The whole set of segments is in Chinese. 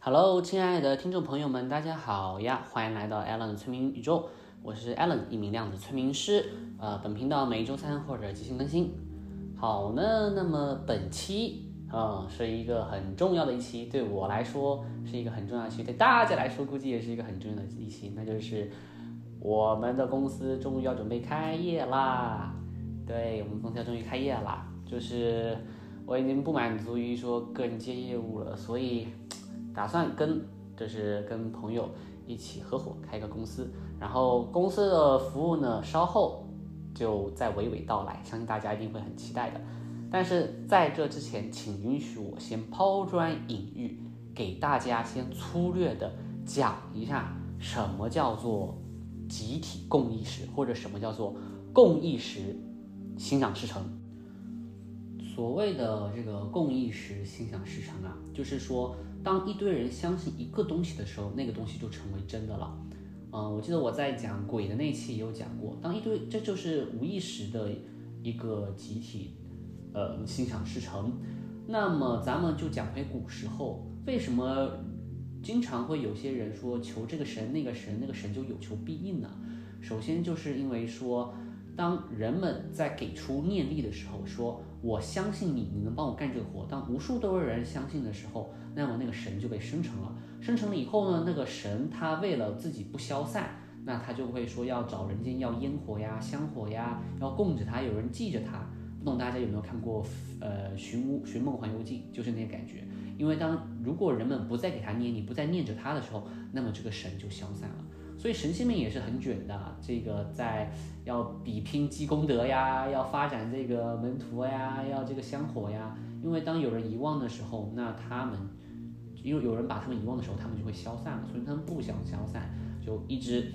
Hello，亲爱的听众朋友们，大家好呀！欢迎来到 Alan 的催眠宇宙，我是 Alan，一名量子催眠师。呃，本频道每周三或者即兴更新。好呢，那么本期啊是一个很重要的一期，对我来说是一个很重要的期，对大家来说估计也是一个很重要的一期，那就是我们的公司终于要准备开业啦！对我们公司要终于开业啦，就是我已经不满足于说个人接业务了，所以。打算跟就是跟朋友一起合伙开个公司，然后公司的服务呢，稍后就再娓娓道来，相信大家一定会很期待的。但是在这之前，请允许我先抛砖引玉，给大家先粗略的讲一下什么叫做集体共意识，或者什么叫做共意识心想事成。所谓的这个共意识心想事成啊，就是说。当一堆人相信一个东西的时候，那个东西就成为真的了。嗯，我记得我在讲鬼的那期也有讲过，当一堆，这就是无意识的一个集体，呃，心想事成。那么咱们就讲回古时候，为什么经常会有些人说求这个神那个神，那个神就有求必应呢？首先就是因为说，当人们在给出念力的时候，说我相信你，你能帮我干这个活。当无数多人相信的时候。那么那个神就被生成了，生成了以后呢，那个神他为了自己不消散，那他就会说要找人间要烟火呀、香火呀，要供着他，有人记着他。不懂大家有没有看过呃《寻乌寻梦环游记》，就是那个感觉。因为当如果人们不再给他念你不再念着他的时候，那么这个神就消散了。所以神仙们也是很卷的，这个在要比拼积功德呀，要发展这个门徒呀，要这个香火呀。因为当有人遗忘的时候，那他们。因为有人把他们遗忘的时候，他们就会消散了，所以他们不想消散，就一直，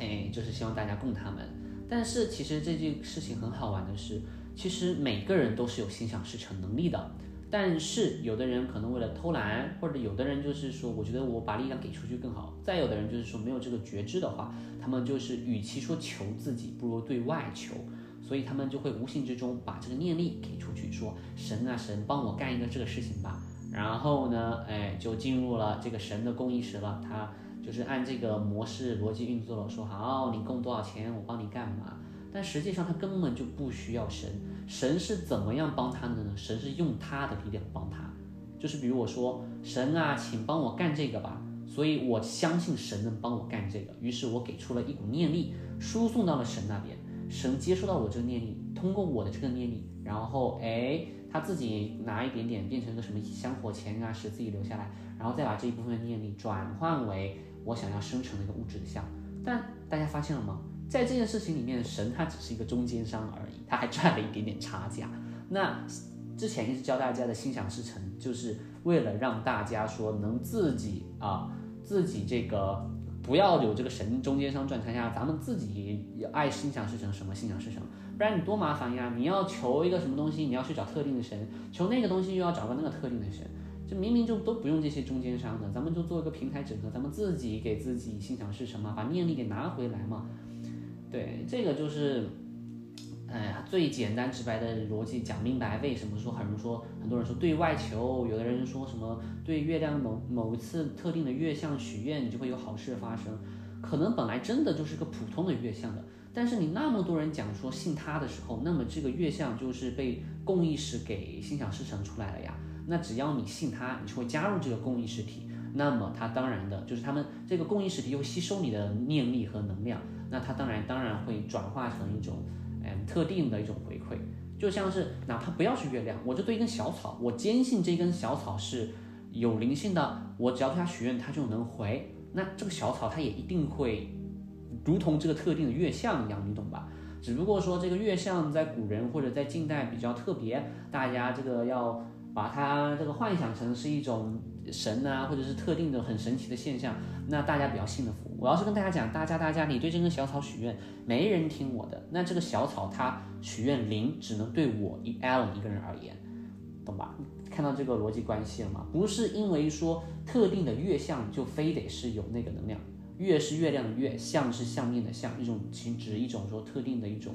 哎，就是希望大家供他们。但是其实这件事情很好玩的是，其实每个人都是有心想事成能力的。但是有的人可能为了偷懒，或者有的人就是说，我觉得我把力量给出去更好。再有的人就是说没有这个觉知的话，他们就是与其说求自己，不如对外求，所以他们就会无形之中把这个念力给出去，说神啊神，帮我干一个这个事情吧。然后呢，哎，就进入了这个神的供意时了。他就是按这个模式逻辑运作了，说好，你供多少钱，我帮你干嘛。但实际上他根本就不需要神，神是怎么样帮他的呢？神是用他的力量帮他。就是比如我说，神啊，请帮我干这个吧。所以我相信神能帮我干这个，于是我给出了一股念力，输送到了神那边。神接收到我这个念力，通过我的这个念力，然后哎。他自己拿一点点变成个什么香火钱啊，使自己留下来，然后再把这一部分念力转换为我想要生成的一个物质的像。但大家发现了吗？在这件事情里面，神他只是一个中间商而已，他还赚了一点点差价。那之前一直教大家的心想事成，就是为了让大家说能自己啊，自己这个不要有这个神中间商赚差价，咱们自己也爱心想事成什么心想事成。不然你多麻烦呀！你要求一个什么东西，你要去找特定的神；求那个东西又要找个那个特定的神，就明明就都不用这些中间商的，咱们就做一个平台整合，咱们自己给自己心想事成嘛，把念力给拿回来嘛。对，这个就是，哎呀，最简单直白的逻辑讲明白。为什么说很多人说，很多人说对外求，有的人说什么对月亮某某一次特定的月相许愿，你就会有好事发生，可能本来真的就是个普通的月相的。但是你那么多人讲说信他的时候，那么这个月相就是被共意识给心想事成出来了呀。那只要你信他，你就会加入这个共意识体，那么它当然的就是他们这个共意识体又吸收你的念力和能量，那它当然当然会转化成一种嗯特定的一种回馈，就像是哪怕不要是月亮，我就对一根小草，我坚信这根小草是有灵性的，我只要对它许愿，它就能回，那这个小草它也一定会。如同这个特定的月相一样，你懂吧？只不过说这个月相在古人或者在近代比较特别，大家这个要把它这个幻想成是一种神啊，或者是特定的很神奇的现象，那大家比较信的服。我要是跟大家讲，大家大家，你对这根小草许愿，没人听我的，那这个小草它许愿灵只能对我一 Allen 一个人而言，懂吧？看到这个逻辑关系了吗？不是因为说特定的月相就非得是有那个能量。月是月亮的月，相是相面的相，一种其指一种说特定的一种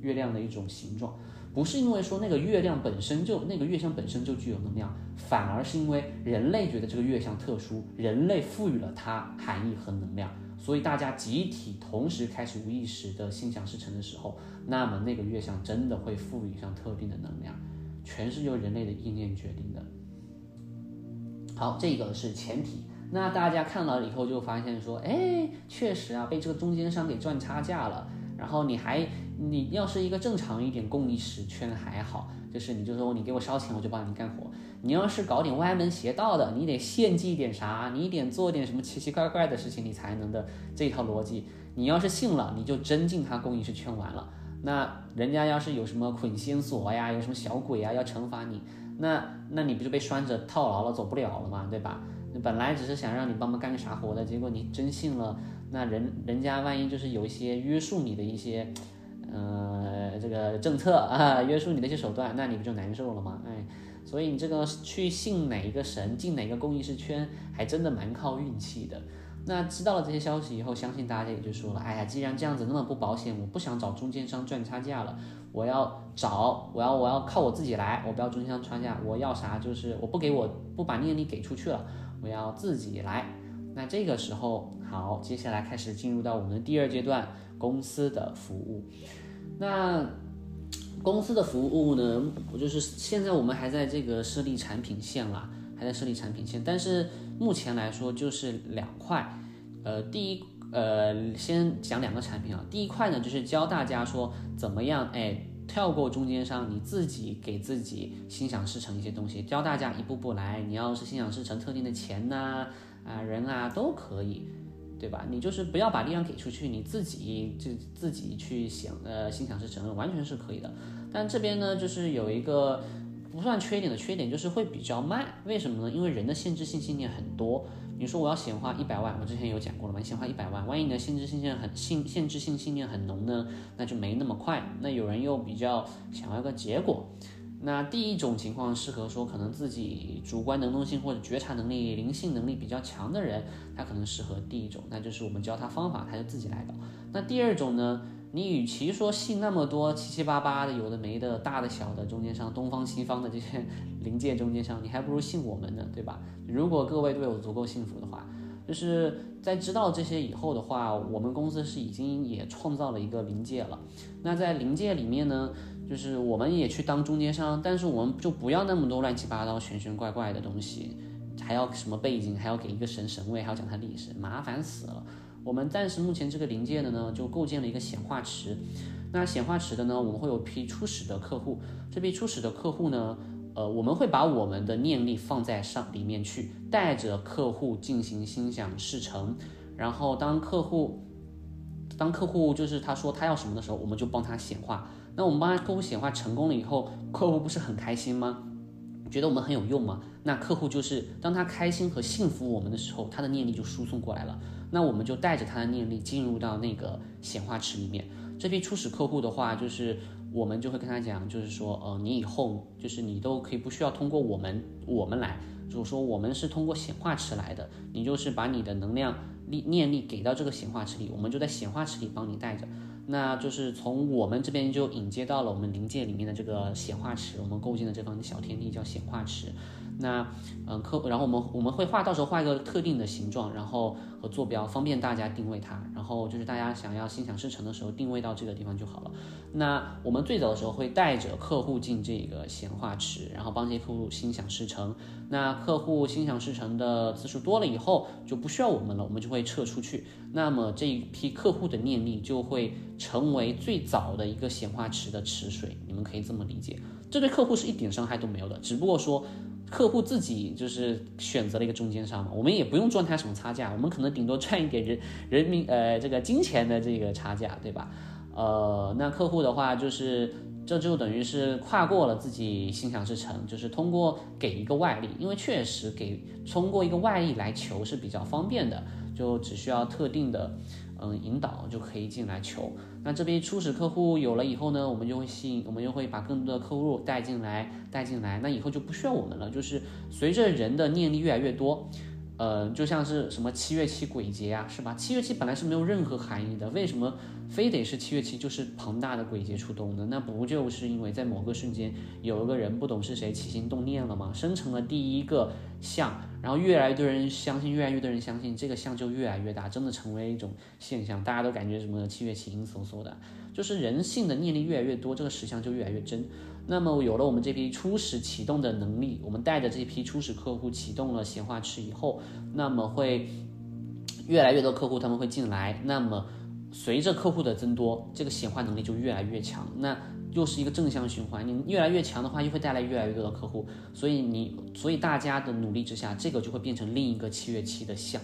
月亮的一种形状，不是因为说那个月亮本身就那个月相本身就具有能量，反而是因为人类觉得这个月相特殊，人类赋予了它含义和能量，所以大家集体同时开始无意识的心想事成的时候，那么那个月相真的会赋予上特定的能量，全是由人类的意念决定的。好，这个是前提。那大家看了以后就发现说，哎，确实啊，被这个中间商给赚差价了。然后你还，你要是一个正常一点共意识圈还好，就是你就说你给我烧钱，我就帮你干活。你要是搞点歪门邪道的，你得献祭点啥，你得做点什么奇奇怪怪的事情，你才能的这套逻辑。你要是信了，你就真进他共意识圈完了。那人家要是有什么捆仙索呀，有什么小鬼啊要惩罚你，那那你不就被拴着套牢了，走不了了嘛，对吧？本来只是想让你帮忙干个啥活的，结果你真信了，那人人家万一就是有一些约束你的一些，呃，这个政策啊，约束你那些手段，那你不就难受了吗？哎，所以你这个去信哪一个神，进哪个公益式圈，还真的蛮靠运气的。那知道了这些消息以后，相信大家也就说了，哎呀，既然这样子那么不保险，我不想找中间商赚差价了，我要找，我要我要靠我自己来，我不要中间商差价，我要啥就是我不给我不把念力给出去了。我要自己来，那这个时候好，接下来开始进入到我们的第二阶段，公司的服务。那公司的服务呢，我就是现在我们还在这个设立产品线啦，还在设立产品线，但是目前来说就是两块，呃，第一，呃，先讲两个产品啊，第一块呢就是教大家说怎么样，哎。跳过中间商，你自己给自己心想事成一些东西，教大家一步步来。你要是心想事成特定的钱呐，啊人啊都可以，对吧？你就是不要把力量给出去，你自己就自己去想，呃，心想事成完全是可以的。但这边呢，就是有一个不算缺点的缺点，就是会比较慢。为什么呢？因为人的限制性信念很多。你说我要显化一百万，我之前有讲过了嘛？你显化一百万，万一你的限制性信念很限限制性信念很浓呢，那就没那么快。那有人又比较想要个结果，那第一种情况适合说可能自己主观能动性或者觉察能力、灵性能力比较强的人，他可能适合第一种，那就是我们教他方法，他就自己来搞。那第二种呢？你与其说信那么多七七八八的有的没的大的小的中间商东方西方的这些 灵界中间商，你还不如信我们呢，对吧？如果各位对我足够幸福的话，就是在知道这些以后的话，我们公司是已经也创造了一个临界了。那在临界里面呢，就是我们也去当中间商，但是我们就不要那么多乱七八糟玄玄怪怪的东西，还要什么背景，还要给一个神神位，还要讲他历史，麻烦死了。我们暂时目前这个临界的呢，就构建了一个显化池。那显化池的呢，我们会有批初始的客户。这批初始的客户呢，呃，我们会把我们的念力放在上里面去，带着客户进行心想事成。然后当客户，当客户就是他说他要什么的时候，我们就帮他显化。那我们帮客户显化成功了以后，客户不是很开心吗？觉得我们很有用吗？那客户就是当他开心和幸福我们的时候，他的念力就输送过来了。那我们就带着他的念力进入到那个显化池里面。这批初始客户的话，就是我们就会跟他讲，就是说，呃，你以后就是你都可以不需要通过我们我们来，就是说我们是通过显化池来的。你就是把你的能量力念力给到这个显化池里，我们就在显化池里帮你带着。那就是从我们这边就引接到了我们灵界里面的这个显化池，我们构建的这方小天地叫显化池。那，嗯，客，然后我们我们会画，到时候画一个特定的形状，然后和坐标，方便大家定位它。然后就是大家想要心想事成的时候，定位到这个地方就好了。那我们最早的时候会带着客户进这个显化池，然后帮这些客户心想事成。那客户心想事成的次数多了以后，就不需要我们了，我们就会撤出去。那么这一批客户的念力就会成为最早的一个显化池的池水，你们可以这么理解。这对客户是一点伤害都没有的，只不过说。客户自己就是选择了一个中间商嘛，我们也不用赚他什么差价，我们可能顶多赚一点人人民呃这个金钱的这个差价，对吧？呃，那客户的话就是这就等于是跨过了自己心想事成，就是通过给一个外力，因为确实给通过一个外力来求是比较方便的，就只需要特定的。嗯，引导就可以进来求。那这边初始客户有了以后呢，我们就会吸引，我们就会把更多的客户带进来，带进来。那以后就不需要我们了，就是随着人的念力越来越多，呃，就像是什么七月七鬼节啊，是吧？七月七本来是没有任何含义的，为什么非得是七月七就是庞大的鬼节出动呢？那不就是因为在某个瞬间有一个人不懂是谁起心动念了吗？生成了第一个像，然后越来越多人相信，越来越多人相信，这个像就越来越大，真的成为一种现象，大家都感觉什么七月七阴飕飕的，就是人性的念力越来越多，这个实相就越来越真。那么有了我们这批初始启动的能力，我们带着这批初始客户启动了显化池以后，那么会越来越多客户他们会进来。那么随着客户的增多，这个显化能力就越来越强。那又是一个正向循环，你越来越强的话，又会带来越来越多的客户。所以你，所以大家的努力之下，这个就会变成另一个七月七的象，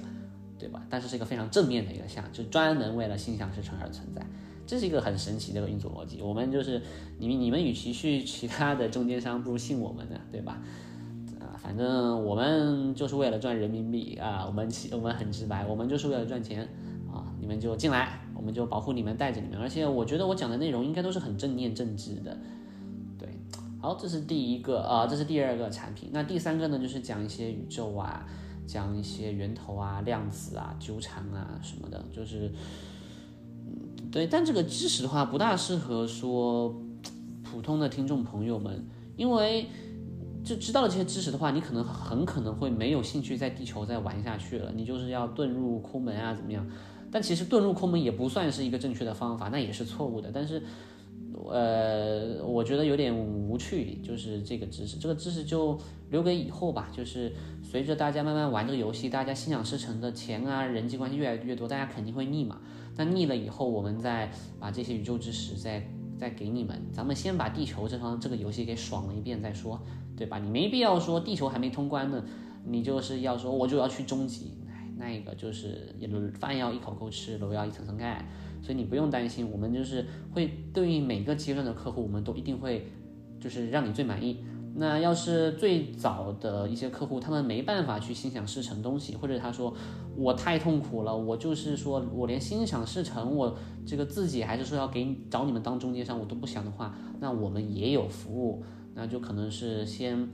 对吧？但是是一个非常正面的一个象，就专门为了心想事成而存在。这是一个很神奇的一个运作逻辑。我们就是你们，你们与其去其他的中间商，不如信我们的，对吧？啊，反正我们就是为了赚人民币啊，我们我们很直白，我们就是为了赚钱啊。你们就进来，我们就保护你们，带着你们。而且我觉得我讲的内容应该都是很正念正知的。对，好，这是第一个啊，这是第二个产品。那第三个呢，就是讲一些宇宙啊，讲一些源头啊、量子啊、纠缠啊什么的，就是。对，但这个知识的话不大适合说普通的听众朋友们，因为就知道了这些知识的话，你可能很可能会没有兴趣在地球再玩下去了，你就是要遁入空门啊，怎么样？但其实遁入空门也不算是一个正确的方法，那也是错误的。但是，呃，我觉得有点无趣，就是这个知识，这个知识就留给以后吧。就是随着大家慢慢玩这个游戏，大家心想事成的钱啊，人际关系越来越多，大家肯定会腻嘛。那腻了以后，我们再把这些宇宙知识再再给你们。咱们先把地球这方这个游戏给爽了一遍再说，对吧？你没必要说地球还没通关呢，你就是要说我就要去终极，那个就是饭要一口口吃，楼要一层层盖。所以你不用担心，我们就是会对应每个阶段的客户，我们都一定会就是让你最满意。那要是最早的一些客户，他们没办法去心想事成东西，或者他说我太痛苦了，我就是说我连心想事成，我这个自己还是说要给找你们当中间商，我都不想的话，那我们也有服务，那就可能是先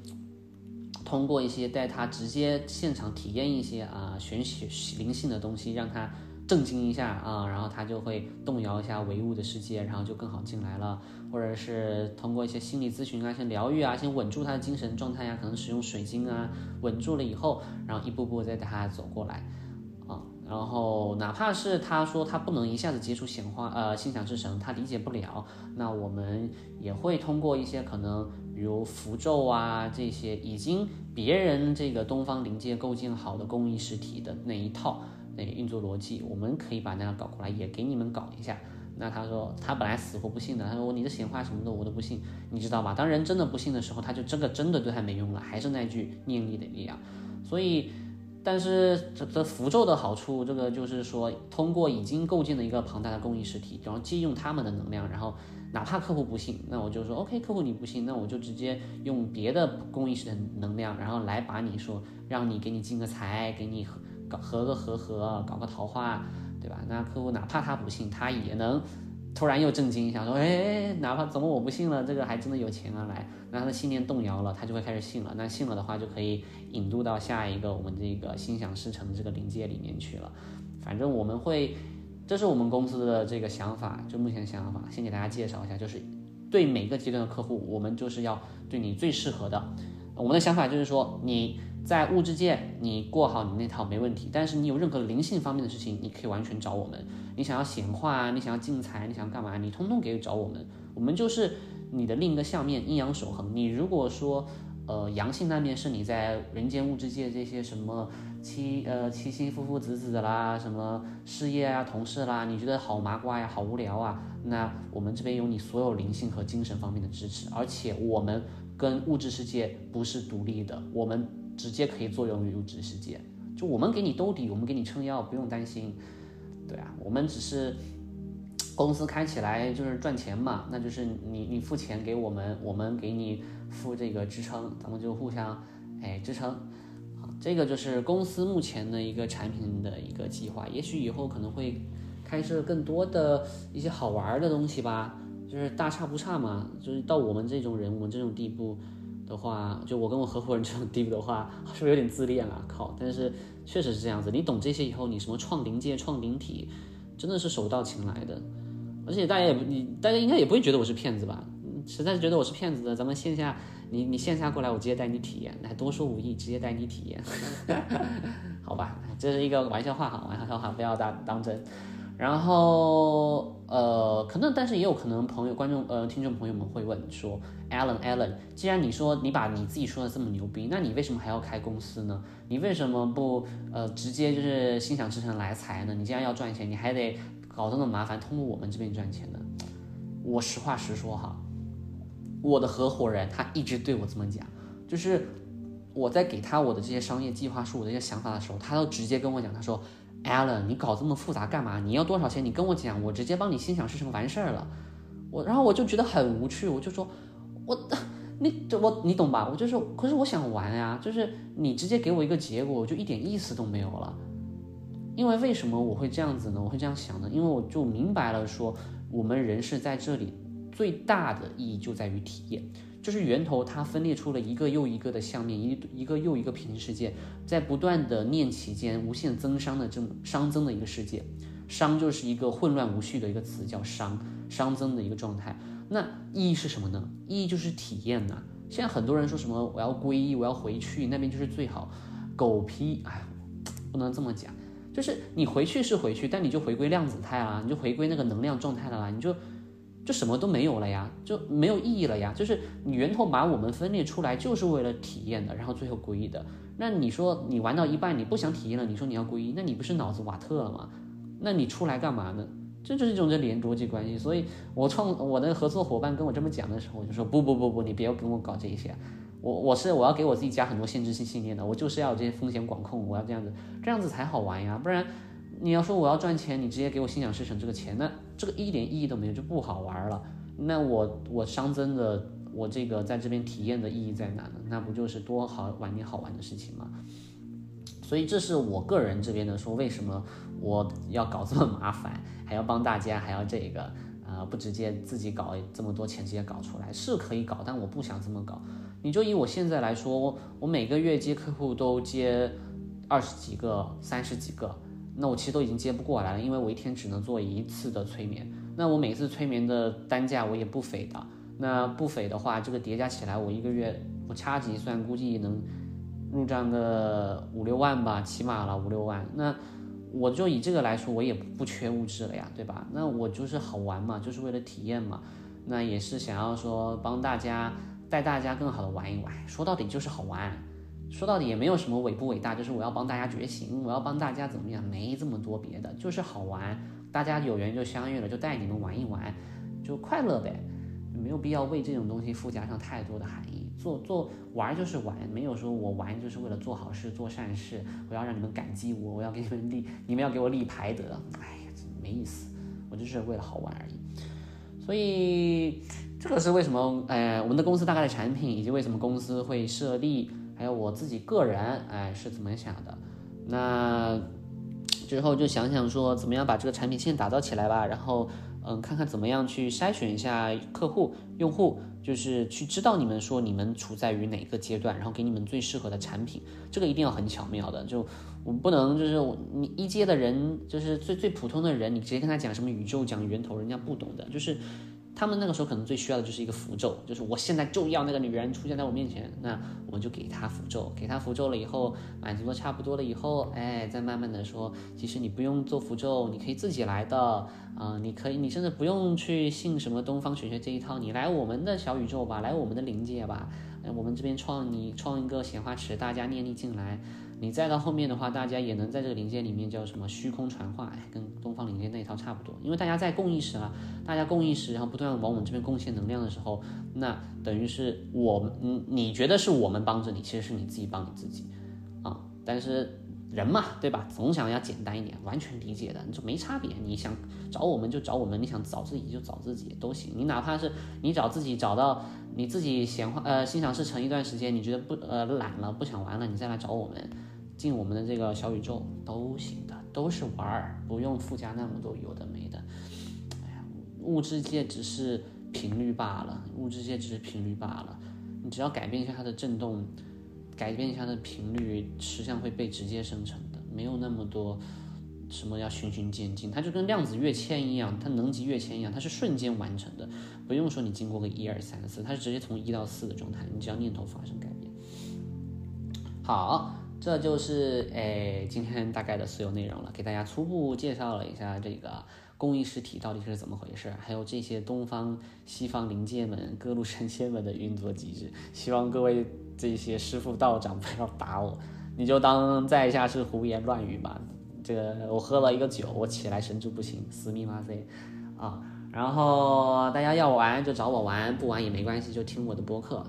通过一些带他直接现场体验一些啊玄学灵性的东西，让他。震惊一下啊，然后他就会动摇一下唯物的世界，然后就更好进来了。或者是通过一些心理咨询啊，像疗愈啊，先稳住他的精神状态呀，可能使用水晶啊，稳住了以后，然后一步步再带他走过来。然后哪怕是他说他不能一下子接触显化呃心想事成，他理解不了，那我们也会通过一些可能比如符咒啊这些已经别人这个东方灵界构建好的工艺实体的那一套。那个运作逻辑，我们可以把那个搞过来，也给你们搞一下。那他说他本来死活不信的，他说你的显化什么的我都不信，你知道吧？当人真的不信的时候，他就真的真的对他没用了，还是那句念力的力量。所以，但是这这符咒的好处，这个就是说通过已经构建的一个庞大的公益实体，然后借用他们的能量，然后哪怕客户不信，那我就说 OK，客户你不信，那我就直接用别的公益实体的能量，然后来把你说让你给你进个财，给你。搞合个合合，搞个桃花，对吧？那客户哪怕他不信，他也能突然又震惊一下，说：“哎，哪怕怎么我不信了，这个还真的有钱啊！”来，那他的信念动摇了，他就会开始信了。那信了的话，就可以引渡到下一个我们这个心想事成的这个临界里面去了。反正我们会，这是我们公司的这个想法，就目前想法，先给大家介绍一下，就是对每个阶段的客户，我们就是要对你最适合的。我们的想法就是说你。在物质界，你过好你那套没问题。但是你有任何灵性方面的事情，你可以完全找我们。你想要显化啊，你想要进财，你想要干嘛，你通通可以找我们。我们就是你的另一个相面，阴阳守恒。你如果说，呃，阳性那面是你在人间物质界这些什么妻呃妻妻夫夫子子啦，什么事业啊、同事啦，你觉得好麻瓜呀、好无聊啊？那我们这边有你所有灵性和精神方面的支持，而且我们跟物质世界不是独立的，我们。直接可以作用于物质世界，就我们给你兜底，我们给你撑腰，不用担心。对啊，我们只是公司开起来就是赚钱嘛，那就是你你付钱给我们，我们给你付这个支撑，咱们就互相哎支撑。这个就是公司目前的一个产品的一个计划，也许以后可能会开设更多的一些好玩的东西吧，就是大差不差嘛，就是到我们这种人，我们这种地步。的话，就我跟我合伙人这种 deep 的话，是不是有点自恋了？靠！但是确实是这样子，你懂这些以后，你什么创临界、创灵体，真的是手到擒来的。而且大家也不，你大家应该也不会觉得我是骗子吧？实在是觉得我是骗子的，咱们线下，你你线下过来，我直接带你体验，来多说无益，直接带你体验，好吧？这是一个玩笑话哈，玩笑话不要当当真。然后呃，可能但是也有可能朋友、观众呃、听众朋友们会问说，Alan Alan，既然你说你把你自己说的这么牛逼，那你为什么还要开公司呢？你为什么不呃直接就是心想事成来财呢？你既然要赚钱，你还得搞这么麻烦，通过我们这边赚钱呢？我实话实说哈，我的合伙人他一直对我这么讲，就是我在给他我的这些商业计划书、我的一些想法的时候，他都直接跟我讲，他说。Allen，你搞这么复杂干嘛？你要多少钱？你跟我讲，我直接帮你心想事成完事儿了。我然后我就觉得很无趣，我就说，我 你我你懂吧？我就说，可是我想玩呀，就是你直接给我一个结果，我就一点意思都没有了。因为为什么我会这样子呢？我会这样想的，因为我就明白了，说我们人是在这里最大的意义就在于体验。就是源头，它分裂出了一个又一个的相面，一一个又一个平行世界，在不断的念起间无限增伤的这么熵增的一个世界，熵就是一个混乱无序的一个词，叫熵，熵增的一个状态。那意义是什么呢？意义就是体验呐。现在很多人说什么我要皈依，我要回去那边就是最好，狗屁！哎，不能这么讲，就是你回去是回去，但你就回归量子态啦，你就回归那个能量状态了啦，你就。就什么都没有了呀，就没有意义了呀。就是你源头把我们分裂出来，就是为了体验的，然后最后归一的。那你说你玩到一半，你不想体验了，你说你要归一，那你不是脑子瓦特了吗？那你出来干嘛呢？这就是一种这连逻辑关系。所以我创我的合作伙伴跟我这么讲的时候，我就说不不不不，你别跟我搞这些。我我是我要给我自己加很多限制性信念的，我就是要这些风险管控，我要这样子，这样子才好玩呀，不然。你要说我要赚钱，你直接给我心想事成这个钱，那这个一点意义都没有，就不好玩了。那我我熵增的，我这个在这边体验的意义在哪呢？那不就是多好玩点好玩的事情吗？所以这是我个人这边的说，为什么我要搞这么麻烦，还要帮大家，还要这个，呃，不直接自己搞这么多钱直接搞出来是可以搞，但我不想这么搞。你就以我现在来说，我每个月接客户都接二十几个、三十几个。那我其实都已经接不过来了，因为我一天只能做一次的催眠。那我每次催眠的单价我也不菲的。那不菲的话，这个叠加起来，我一个月我掐指一算，估计能入账个五六万吧，起码了五六万。那我就以这个来说，我也不缺物质了呀，对吧？那我就是好玩嘛，就是为了体验嘛。那也是想要说帮大家带大家更好的玩一玩。说到底就是好玩。说到底也没有什么伟不伟大，就是我要帮大家觉醒，我要帮大家怎么样，没这么多别的，就是好玩，大家有缘就相遇了，就带你们玩一玩，就快乐呗，没有必要为这种东西附加上太多的含义。做做玩就是玩，没有说我玩就是为了做好事、做善事，我要让你们感激我，我要给你们立，你们要给我立牌德，哎呀，真没意思，我就是为了好玩而已。所以这个是为什么？哎，我们的公司大概的产品，以及为什么公司会设立。还有我自己个人，哎，是怎么想的？那之后就想想说，怎么样把这个产品线打造起来吧。然后，嗯，看看怎么样去筛选一下客户、用户，就是去知道你们说你们处在于哪个阶段，然后给你们最适合的产品。这个一定要很巧妙的，就我不能就是你一阶的人，就是最最普通的人，你直接跟他讲什么宇宙、讲源头，人家不懂的，就是。他们那个时候可能最需要的就是一个符咒，就是我现在就要那个女人出现在我面前，那我们就给她符咒，给她符咒了以后，满足的差不多了以后，哎，再慢慢的说，其实你不用做符咒，你可以自己来的，啊，你可以，你甚至不用去信什么东方玄学这一套，你来我们的小宇宙吧，来我们的灵界吧，我们这边创你创一个显化池，大家念力进来。你再到后面的话，大家也能在这个灵界里面叫什么虚空传话，哎，跟东方灵界那一套差不多。因为大家在共意识了，大家共意识，然后不断往我们这边贡献能量的时候，那等于是我，嗯，你觉得是我们帮着你，其实是你自己帮你自己，啊，但是人嘛，对吧？总想要简单一点，完全理解的，你就没差别。你想找我们就找我们，你想找自己就找自己都行。你哪怕是你找自己找到你自己闲话，呃，心想事成一段时间，你觉得不，呃，懒了，不想玩了，你再来找我们。进我们的这个小宇宙都行的，都是玩儿，不用附加那么多有的没的。哎呀，物质界只是频率罢了，物质界只是频率罢了。你只要改变一下它的振动，改变一下它的频率，实际上会被直接生成的，没有那么多什么要循序渐进，它就跟量子跃迁一样，它能级跃迁一样，它是瞬间完成的，不用说你经过个一二三四，它是直接从一到四的状态，你只要念头发生改变。好，这就是诶今天大概的所有内容了，给大家初步介绍了一下这个。工艺实体到底是怎么回事？还有这些东方、西方灵界们、各路神仙们的运作机制，希望各位这些师傅道长不要打我，你就当在下是胡言乱语吧。这个我喝了一个酒，我起来神志不清，死密码塞啊！然后大家要玩就找我玩，不玩也没关系，就听我的播客。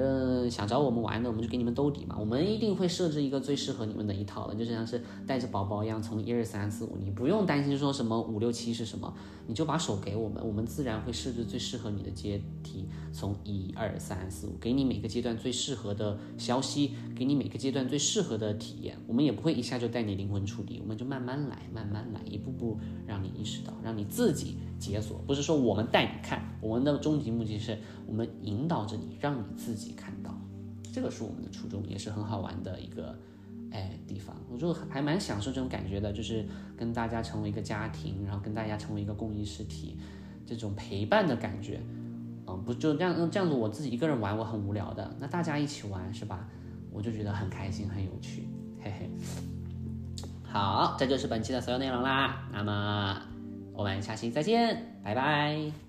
嗯，想找我们玩的，我们就给你们兜底嘛。我们一定会设置一个最适合你们的一套的，就像是带着宝宝一样，从一二三四五，你不用担心说什么五六七是什么，你就把手给我们，我们自然会设置最适合你的阶梯，从一二三四五，给你每个阶段最适合的消息，给你每个阶段最适合的体验。我们也不会一下就带你灵魂出离，我们就慢慢来，慢慢来，一步步让你意识到，让你自己。解锁不是说我们带你看，我们的终极目的是我们引导着你，让你自己己看到，这个是我们的初衷，也是很好玩的一个哎地方。我就还蛮享受这种感觉的，就是跟大家成为一个家庭，然后跟大家成为一个公益实体，这种陪伴的感觉，嗯，不就这样这样子，我自己一个人玩我很无聊的，那大家一起玩是吧？我就觉得很开心很有趣，嘿嘿。好，这就是本期的所有内容啦，那么。我们下期再见，拜拜。